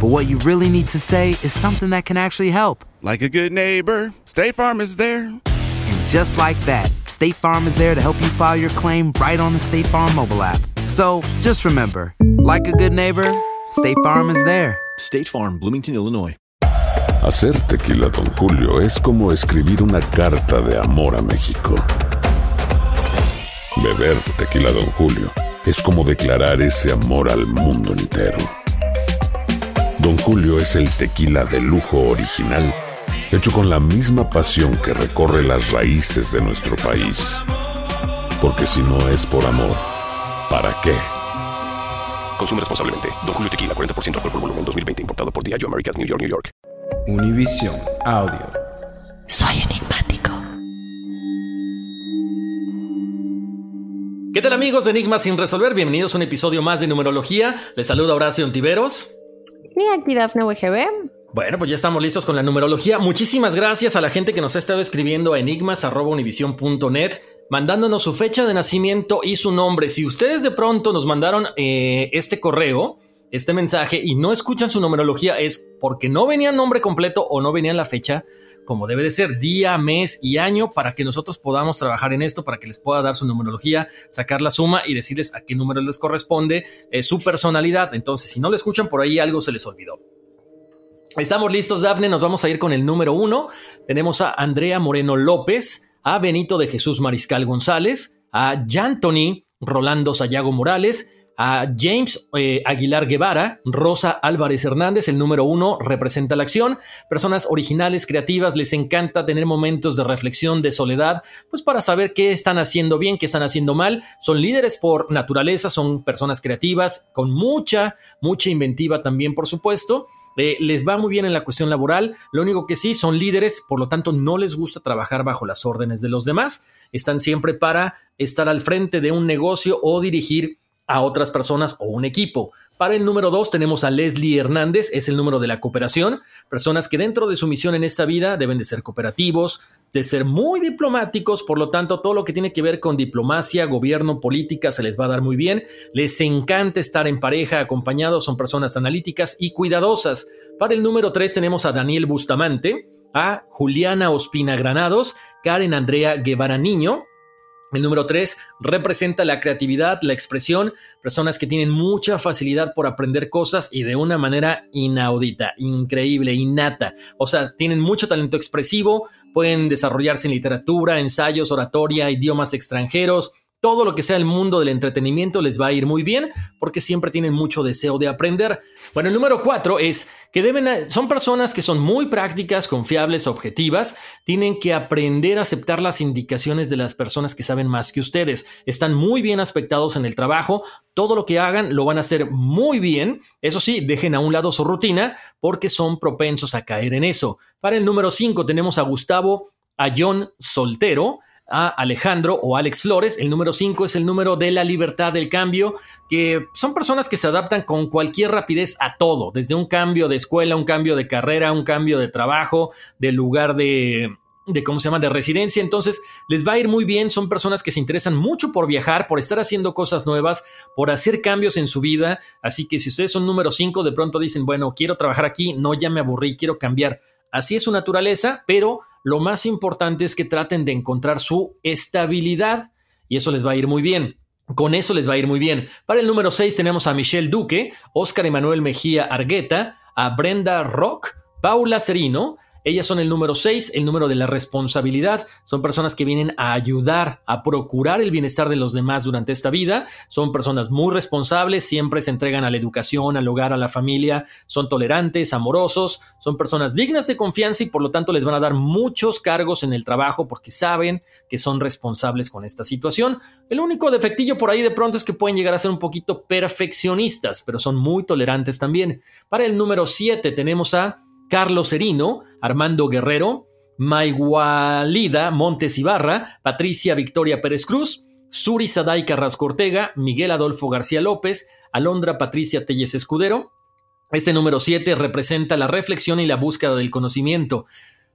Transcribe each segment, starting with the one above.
but what you really need to say is something that can actually help. Like a good neighbor, State Farm is there. And just like that, State Farm is there to help you file your claim right on the State Farm mobile app. So just remember, like a good neighbor, State Farm is there. State Farm, Bloomington, Illinois. Hacer tequila, Don Julio, es como escribir una carta de amor a México. Beber tequila, Don Julio, es como declarar ese amor al mundo entero. Don Julio es el tequila de lujo original, hecho con la misma pasión que recorre las raíces de nuestro país. Porque si no es por amor, ¿para qué? Consume responsablemente. Don Julio Tequila, 40% alcohol por volumen, 2020. Importado por Diageo Americas, New York, New York. Univision Audio. Soy enigmático. ¿Qué tal amigos de Enigmas sin resolver? Bienvenidos a un episodio más de numerología. Les saluda Horacio Ontiveros. Y aquí Dafne WGB. Bueno, pues ya estamos listos con la numerología. Muchísimas gracias a la gente que nos ha estado escribiendo a enigmas.univision.net, mandándonos su fecha de nacimiento y su nombre. Si ustedes de pronto nos mandaron eh, este correo, este mensaje y no escuchan su numerología, es porque no venía nombre completo o no venía la fecha, como debe de ser, día, mes y año, para que nosotros podamos trabajar en esto, para que les pueda dar su numerología, sacar la suma y decirles a qué número les corresponde eh, su personalidad. Entonces, si no lo escuchan por ahí, algo se les olvidó. Estamos listos, Dafne. Nos vamos a ir con el número uno. Tenemos a Andrea Moreno López, a Benito de Jesús Mariscal González, a Yantoni Rolando Sayago Morales, a James eh, Aguilar Guevara, Rosa Álvarez Hernández, el número uno representa la acción. Personas originales, creativas, les encanta tener momentos de reflexión, de soledad, pues para saber qué están haciendo bien, qué están haciendo mal. Son líderes por naturaleza, son personas creativas, con mucha, mucha inventiva también, por supuesto. Eh, les va muy bien en la cuestión laboral. Lo único que sí son líderes, por lo tanto no les gusta trabajar bajo las órdenes de los demás. Están siempre para estar al frente de un negocio o dirigir a otras personas o un equipo. Para el número dos tenemos a Leslie Hernández, es el número de la cooperación, personas que dentro de su misión en esta vida deben de ser cooperativos, de ser muy diplomáticos, por lo tanto todo lo que tiene que ver con diplomacia, gobierno, política se les va a dar muy bien, les encanta estar en pareja, acompañados, son personas analíticas y cuidadosas. Para el número tres tenemos a Daniel Bustamante, a Juliana Ospina Granados, Karen Andrea Guevara Niño, el número tres representa la creatividad, la expresión, personas que tienen mucha facilidad por aprender cosas y de una manera inaudita, increíble, innata. O sea, tienen mucho talento expresivo, pueden desarrollarse en literatura, ensayos, oratoria, idiomas extranjeros, todo lo que sea el mundo del entretenimiento les va a ir muy bien porque siempre tienen mucho deseo de aprender. Bueno, el número cuatro es que deben, son personas que son muy prácticas, confiables, objetivas, tienen que aprender a aceptar las indicaciones de las personas que saben más que ustedes. Están muy bien aspectados en el trabajo, todo lo que hagan lo van a hacer muy bien. Eso sí, dejen a un lado su rutina porque son propensos a caer en eso. Para el número cinco tenemos a Gustavo a John Soltero a Alejandro o Alex Flores. El número 5 es el número de la libertad del cambio, que son personas que se adaptan con cualquier rapidez a todo, desde un cambio de escuela, un cambio de carrera, un cambio de trabajo, de lugar de de cómo se llama, de residencia. Entonces, les va a ir muy bien. Son personas que se interesan mucho por viajar, por estar haciendo cosas nuevas, por hacer cambios en su vida. Así que si ustedes son número 5, de pronto dicen, bueno, quiero trabajar aquí, no, ya me aburrí, quiero cambiar. Así es su naturaleza, pero lo más importante es que traten de encontrar su estabilidad y eso les va a ir muy bien. Con eso les va a ir muy bien. Para el número 6 tenemos a Michelle Duque, Oscar Emanuel Mejía Argueta, a Brenda Rock, Paula Serino, ellas son el número 6, el número de la responsabilidad. Son personas que vienen a ayudar, a procurar el bienestar de los demás durante esta vida. Son personas muy responsables, siempre se entregan a la educación, al hogar, a la familia. Son tolerantes, amorosos, son personas dignas de confianza y por lo tanto les van a dar muchos cargos en el trabajo porque saben que son responsables con esta situación. El único defectillo por ahí de pronto es que pueden llegar a ser un poquito perfeccionistas, pero son muy tolerantes también. Para el número 7 tenemos a Carlos Serino, Armando Guerrero, Maigualida Montes Ibarra, Patricia Victoria Pérez Cruz, Suri Saday Carrasco Ortega, Miguel Adolfo García López, Alondra Patricia Telles Escudero. Este número 7 representa la reflexión y la búsqueda del conocimiento.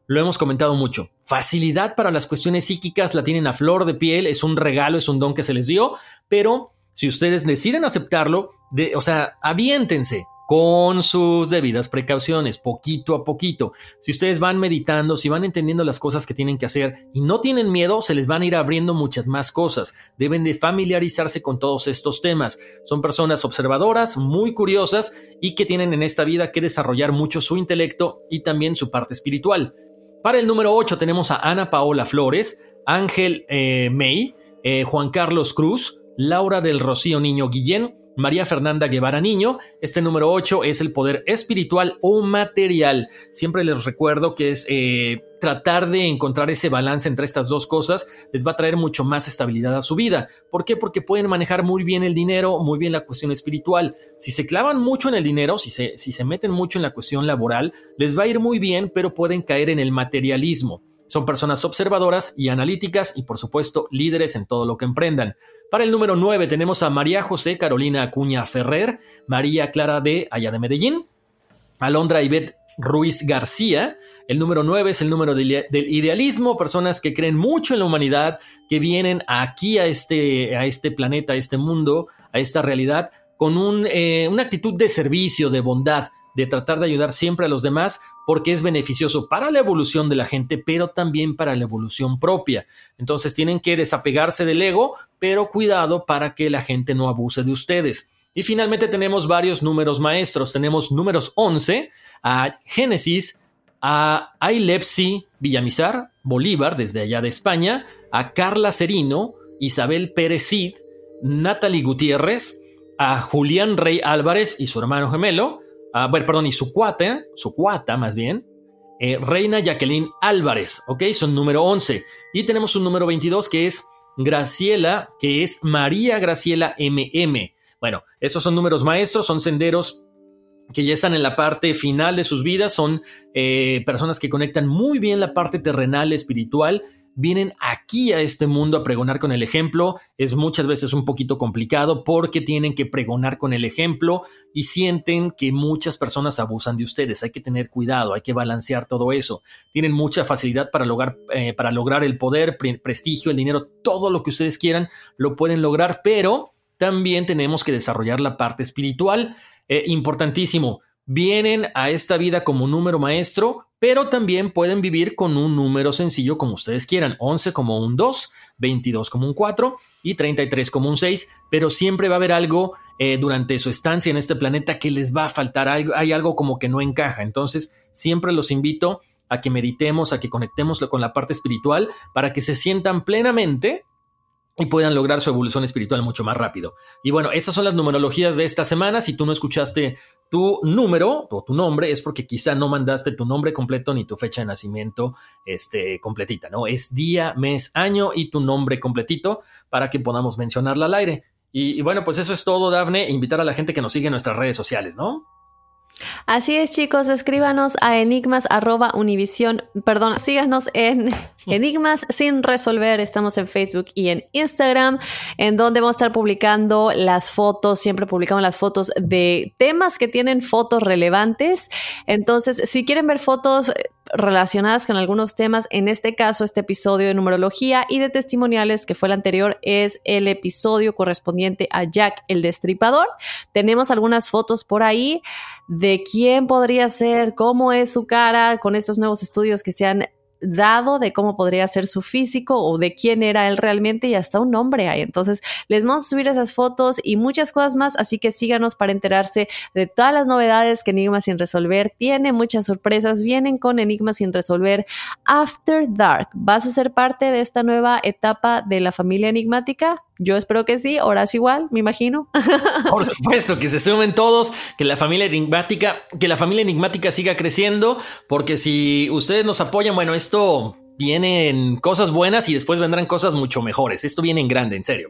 Lo hemos comentado mucho. Facilidad para las cuestiones psíquicas la tienen a flor de piel, es un regalo, es un don que se les dio, pero si ustedes deciden aceptarlo, o sea, aviéntense, con sus debidas precauciones, poquito a poquito. Si ustedes van meditando, si van entendiendo las cosas que tienen que hacer y no tienen miedo, se les van a ir abriendo muchas más cosas. Deben de familiarizarse con todos estos temas. Son personas observadoras, muy curiosas y que tienen en esta vida que desarrollar mucho su intelecto y también su parte espiritual. Para el número 8 tenemos a Ana Paola Flores, Ángel eh, May, eh, Juan Carlos Cruz, Laura del Rocío Niño Guillén, María Fernanda Guevara Niño. Este número 8 es el poder espiritual o material. Siempre les recuerdo que es eh, tratar de encontrar ese balance entre estas dos cosas. Les va a traer mucho más estabilidad a su vida. ¿Por qué? Porque pueden manejar muy bien el dinero, muy bien la cuestión espiritual. Si se clavan mucho en el dinero, si se, si se meten mucho en la cuestión laboral, les va a ir muy bien, pero pueden caer en el materialismo. Son personas observadoras y analíticas y por supuesto líderes en todo lo que emprendan. Para el número 9 tenemos a María José Carolina Acuña Ferrer, María Clara de Allá de Medellín, Alondra Ivette Ruiz García. El número 9 es el número del idealismo, personas que creen mucho en la humanidad, que vienen aquí a este, a este planeta, a este mundo, a esta realidad, con un, eh, una actitud de servicio, de bondad, de tratar de ayudar siempre a los demás porque es beneficioso para la evolución de la gente, pero también para la evolución propia. Entonces tienen que desapegarse del ego, pero cuidado para que la gente no abuse de ustedes. Y finalmente tenemos varios números maestros. Tenemos números 11 a Génesis, a Ailepsi Villamizar, Bolívar, desde allá de España, a Carla Serino, Isabel Pérez Cid, Natalie Gutiérrez, a Julián Rey Álvarez y su hermano gemelo, Ah, bueno, perdón, y su cuata, su cuata más bien, eh, Reina Jacqueline Álvarez, ¿ok? Son número 11. Y tenemos un número 22 que es Graciela, que es María Graciela MM. Bueno, esos son números maestros, son senderos que ya están en la parte final de sus vidas, son eh, personas que conectan muy bien la parte terrenal, espiritual vienen aquí a este mundo a pregonar con el ejemplo. Es muchas veces un poquito complicado porque tienen que pregonar con el ejemplo y sienten que muchas personas abusan de ustedes. Hay que tener cuidado, hay que balancear todo eso. Tienen mucha facilidad para lograr, eh, para lograr el poder, prestigio, el dinero, todo lo que ustedes quieran, lo pueden lograr, pero también tenemos que desarrollar la parte espiritual. Eh, importantísimo vienen a esta vida como número maestro, pero también pueden vivir con un número sencillo como ustedes quieran, 11 como un 2, 22 como un 4 y 33 como un 6, pero siempre va a haber algo eh, durante su estancia en este planeta que les va a faltar, hay algo como que no encaja, entonces siempre los invito a que meditemos, a que conectemos con la parte espiritual para que se sientan plenamente y puedan lograr su evolución espiritual mucho más rápido. Y bueno, esas son las numerologías de esta semana. Si tú no escuchaste tu número o tu nombre, es porque quizá no mandaste tu nombre completo ni tu fecha de nacimiento este, completita, ¿no? Es día, mes, año y tu nombre completito para que podamos mencionarla al aire. Y, y bueno, pues eso es todo, Dafne. Invitar a la gente que nos sigue en nuestras redes sociales, ¿no? Así es, chicos, escríbanos a enigmas univision, perdón, síganos en enigmas sin resolver, estamos en Facebook y en Instagram, en donde vamos a estar publicando las fotos, siempre publicamos las fotos de temas que tienen fotos relevantes, entonces si quieren ver fotos relacionadas con algunos temas. En este caso, este episodio de numerología y de testimoniales, que fue el anterior, es el episodio correspondiente a Jack el Destripador. Tenemos algunas fotos por ahí de quién podría ser, cómo es su cara con estos nuevos estudios que se han dado de cómo podría ser su físico o de quién era él realmente y hasta un nombre hay. Entonces, les vamos a subir esas fotos y muchas cosas más, así que síganos para enterarse de todas las novedades que Enigma sin resolver tiene, muchas sorpresas vienen con Enigma sin resolver After Dark. ¿Vas a ser parte de esta nueva etapa de la familia enigmática? Yo espero que sí, Horacio igual, me imagino. Por supuesto, que se sumen todos, que la familia enigmática, que la familia enigmática siga creciendo, porque si ustedes nos apoyan, bueno, esto viene en cosas buenas y después vendrán cosas mucho mejores. Esto viene en grande, en serio.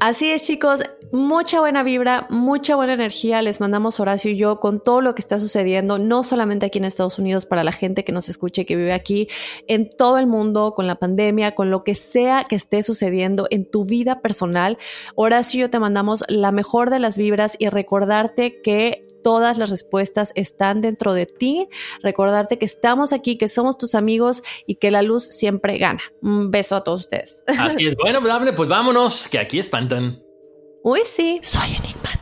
Así es, chicos, mucha buena vibra, mucha buena energía. Les mandamos Horacio y yo con todo lo que está sucediendo, no solamente aquí en Estados Unidos, para la gente que nos escuche, que vive aquí, en todo el mundo, con la pandemia, con lo que sea que esté sucediendo en tu vida personal. Horacio y yo te mandamos la mejor de las vibras y recordarte que todas las respuestas están dentro de ti. Recordarte que estamos aquí, que somos tus amigos y que la luz siempre gana. Un beso a todos ustedes. Así es. Bueno, pues vámonos, que aquí espantan. Uy, sí. Soy enigmático.